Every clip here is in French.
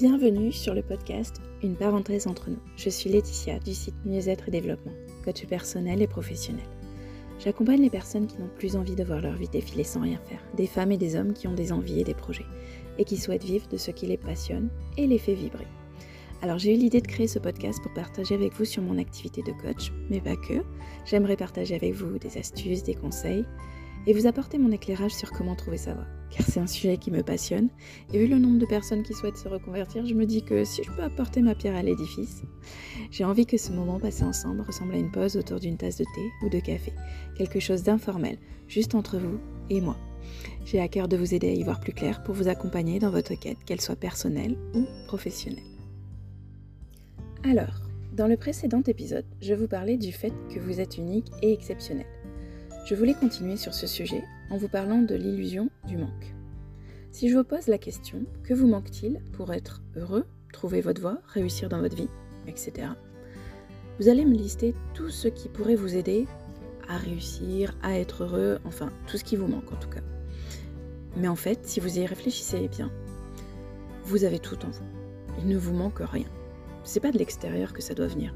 Bienvenue sur le podcast Une parenthèse entre nous. Je suis Laetitia du site Mieux-être et Développement, coach personnel et professionnel. J'accompagne les personnes qui n'ont plus envie de voir leur vie défiler sans rien faire, des femmes et des hommes qui ont des envies et des projets, et qui souhaitent vivre de ce qui les passionne et les fait vibrer. Alors j'ai eu l'idée de créer ce podcast pour partager avec vous sur mon activité de coach, mais pas que. J'aimerais partager avec vous des astuces, des conseils, et vous apporter mon éclairage sur comment trouver sa voie, car c'est un sujet qui me passionne, et vu le nombre de personnes qui souhaitent se reconvertir, je me dis que si je peux apporter ma pierre à l'édifice, j'ai envie que ce moment passé ensemble ressemble à une pause autour d'une tasse de thé ou de café, quelque chose d'informel, juste entre vous et moi. J'ai à cœur de vous aider à y voir plus clair pour vous accompagner dans votre quête, qu'elle soit personnelle ou professionnelle. Alors, dans le précédent épisode, je vous parlais du fait que vous êtes unique et exceptionnel. Je voulais continuer sur ce sujet en vous parlant de l'illusion du manque. Si je vous pose la question, que vous manque-t-il pour être heureux, trouver votre voie, réussir dans votre vie, etc. Vous allez me lister tout ce qui pourrait vous aider à réussir, à être heureux, enfin tout ce qui vous manque en tout cas. Mais en fait, si vous y réfléchissez bien, vous avez tout en vous. Il ne vous manque rien. C'est pas de l'extérieur que ça doit venir,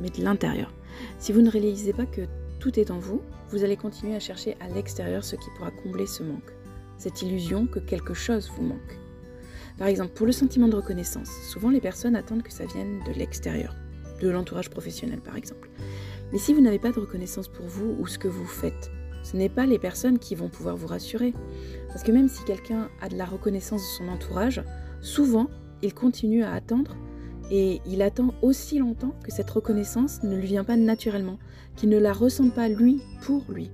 mais de l'intérieur. Si vous ne réalisez pas que tout est en vous, vous allez continuer à chercher à l'extérieur ce qui pourra combler ce manque, cette illusion que quelque chose vous manque. Par exemple, pour le sentiment de reconnaissance, souvent les personnes attendent que ça vienne de l'extérieur, de l'entourage professionnel par exemple. Mais si vous n'avez pas de reconnaissance pour vous ou ce que vous faites, ce n'est pas les personnes qui vont pouvoir vous rassurer. Parce que même si quelqu'un a de la reconnaissance de son entourage, souvent il continue à attendre et il attend aussi longtemps que cette reconnaissance ne lui vient pas naturellement, qu'il ne la ressent pas lui pour lui.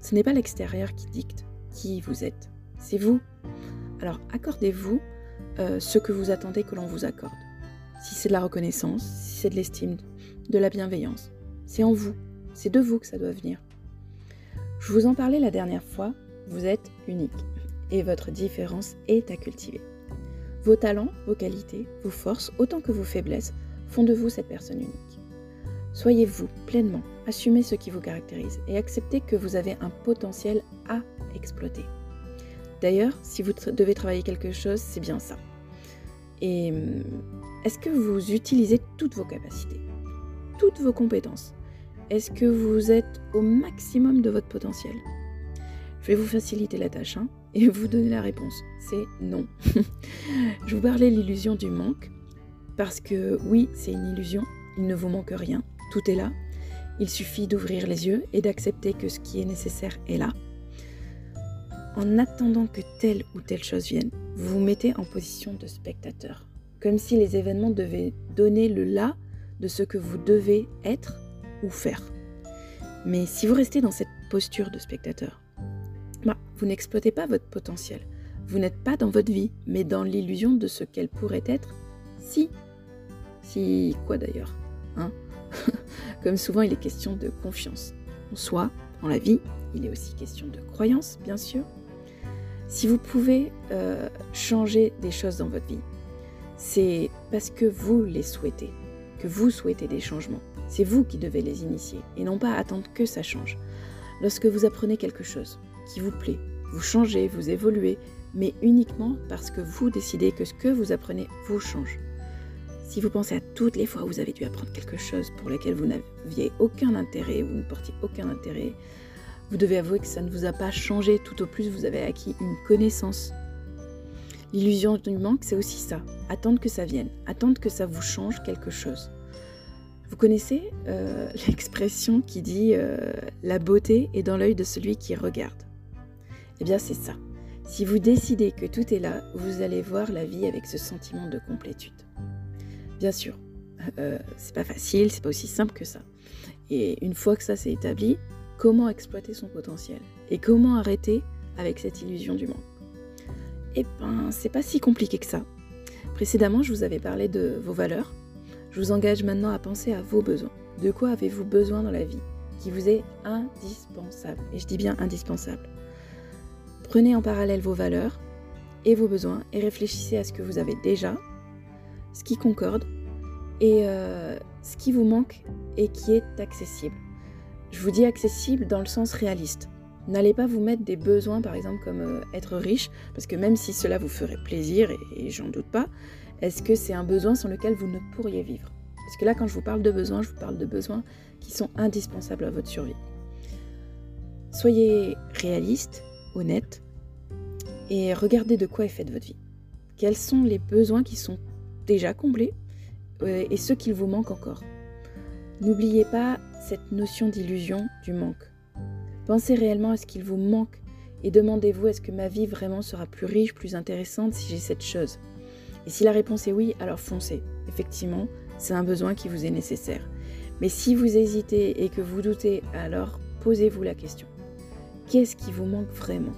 Ce n'est pas l'extérieur qui dicte qui vous êtes, c'est vous. Alors accordez-vous euh, ce que vous attendez que l'on vous accorde. Si c'est de la reconnaissance, si c'est de l'estime, de la bienveillance, c'est en vous, c'est de vous que ça doit venir. Je vous en parlais la dernière fois, vous êtes unique et votre différence est à cultiver. Vos talents, vos qualités, vos forces, autant que vos faiblesses, font de vous cette personne unique. Soyez vous pleinement, assumez ce qui vous caractérise et acceptez que vous avez un potentiel à exploiter. D'ailleurs, si vous devez travailler quelque chose, c'est bien ça. Et hum, est-ce que vous utilisez toutes vos capacités, toutes vos compétences? Est-ce que vous êtes au maximum de votre potentiel? Je vais vous faciliter la tâche. Hein et vous donner la réponse. C'est non. je vous parlais de l'illusion du manque, parce que oui, c'est une illusion, il ne vous manque rien, tout est là. Il suffit d'ouvrir les yeux et d'accepter que ce qui est nécessaire est là. En attendant que telle ou telle chose vienne, vous vous mettez en position de spectateur, comme si les événements devaient donner le là de ce que vous devez être ou faire. Mais si vous restez dans cette posture de spectateur, vous n'exploitez pas votre potentiel. Vous n'êtes pas dans votre vie, mais dans l'illusion de ce qu'elle pourrait être si. Si quoi d'ailleurs hein? Comme souvent, il est question de confiance en soi, en la vie. Il est aussi question de croyance, bien sûr. Si vous pouvez euh, changer des choses dans votre vie, c'est parce que vous les souhaitez, que vous souhaitez des changements. C'est vous qui devez les initier et non pas attendre que ça change. Lorsque vous apprenez quelque chose, qui vous plaît. Vous changez, vous évoluez, mais uniquement parce que vous décidez que ce que vous apprenez vous change. Si vous pensez à toutes les fois où vous avez dû apprendre quelque chose pour lequel vous n'aviez aucun intérêt, vous ne portiez aucun intérêt, vous devez avouer que ça ne vous a pas changé, tout au plus vous avez acquis une connaissance. L'illusion du manque, c'est aussi ça, attendre que ça vienne, attendre que ça vous change quelque chose. Vous connaissez euh, l'expression qui dit euh, La beauté est dans l'œil de celui qui regarde. Eh bien, c'est ça. Si vous décidez que tout est là, vous allez voir la vie avec ce sentiment de complétude. Bien sûr, euh, c'est pas facile, c'est pas aussi simple que ça. Et une fois que ça s'est établi, comment exploiter son potentiel Et comment arrêter avec cette illusion du manque? Eh ben, c'est pas si compliqué que ça. Précédemment, je vous avais parlé de vos valeurs. Je vous engage maintenant à penser à vos besoins. De quoi avez-vous besoin dans la vie qui vous est indispensable? Et je dis bien indispensable. Prenez en parallèle vos valeurs et vos besoins et réfléchissez à ce que vous avez déjà, ce qui concorde et euh, ce qui vous manque et qui est accessible. Je vous dis accessible dans le sens réaliste. N'allez pas vous mettre des besoins, par exemple, comme euh, être riche, parce que même si cela vous ferait plaisir, et, j'en doute pas, Est-ce que c'est un besoin sans lequel vous ne pourriez vivre? Parce que là, quand je vous parle de besoins, je vous parle de besoins qui sont indispensables à votre survie. Soyez réaliste, honnête, et regardez de quoi est faite votre vie. Quels sont les besoins qui sont déjà comblés euh, et ceux qu'il vous manque encore. N'oubliez pas cette notion d'illusion du manque. Pensez réellement à ce qu'il vous manque et demandez-vous est-ce que ma vie vraiment sera plus riche, plus intéressante si j'ai cette chose Et si la réponse est oui, alors foncez. Effectivement, c'est un besoin qui vous est nécessaire. Mais si vous hésitez et que vous doutez, alors posez-vous la question. Qu'est-ce qui vous manque vraiment?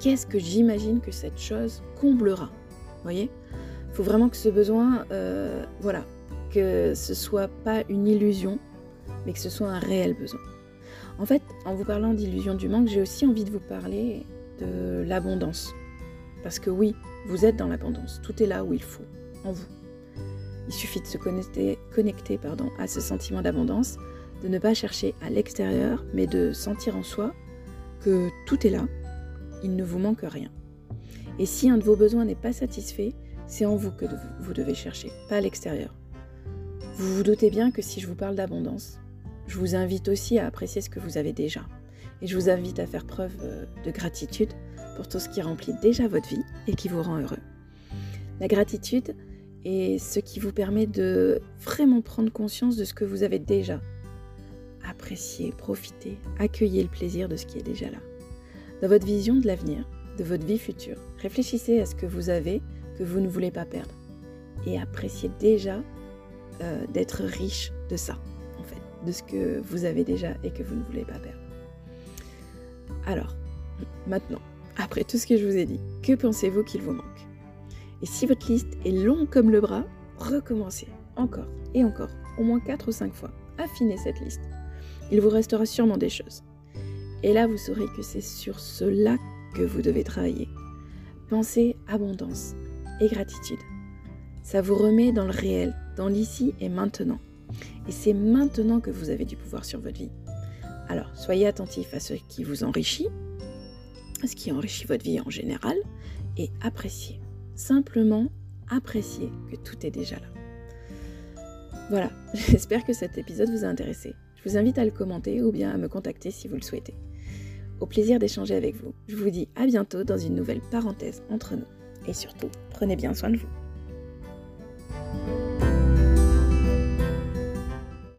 Qu'est-ce que j'imagine que cette chose comblera? Voyez? Il faut vraiment que ce besoin, euh, voilà, que ce soit pas une illusion, mais que ce soit un réel besoin. En fait, en vous parlant d'illusion du manque, j'ai aussi envie de vous parler de l'abondance. Parce que oui, vous êtes dans l'abondance, tout est là où il faut, en vous. Il suffit de se connecter, connecter pardon, à ce sentiment d'abondance, de ne pas chercher à l'extérieur, mais de sentir en soi que tout est là, il ne vous manque rien. Et si un de vos besoins n'est pas satisfait, c'est en vous que vous devez chercher, pas à l'extérieur. Vous vous doutez bien que si je vous parle d'abondance, je vous invite aussi à apprécier ce que vous avez déjà. Et je vous invite à faire preuve euh, de gratitude pour tout ce qui remplit déjà votre vie et qui vous rend heureux. La gratitude est ce qui vous permet de vraiment prendre conscience de ce que vous avez déjà. Apprécier, profiter, accueillir le plaisir de ce qui est déjà là. Dans votre vision de l'avenir, de votre vie future, réfléchissez à ce que vous avez que vous ne voulez pas perdre. Et appréciez déjà euh, d'être riche de ça, en fait, de ce que vous avez déjà et que vous ne voulez pas perdre. Alors, maintenant, après tout ce que je vous ai dit, que pensez-vous qu'il vous manque? Et si votre liste est longue comme le bras, recommencez encore et encore, au moins 4 ou 5 fois. Affinez cette liste. Il vous restera sûrement des choses. Et là, vous saurez que c'est sur cela que vous devez travailler. Pensez abondance et gratitude. Ça vous remet dans le réel, dans l'ici et maintenant. Et c'est maintenant que vous avez du pouvoir sur votre vie. Alors, soyez attentif à ce qui vous enrichit, à ce qui enrichit votre vie en général, et appréciez. Simplement appréciez que tout est déjà là. Voilà, j'espère que cet épisode vous a intéressé. Je vous invite à le commenter ou bien à me contacter si vous le souhaitez. Au plaisir d'échanger avec vous. Je vous dis à bientôt dans une nouvelle parenthèse entre nous. Et surtout, prenez bien soin de vous.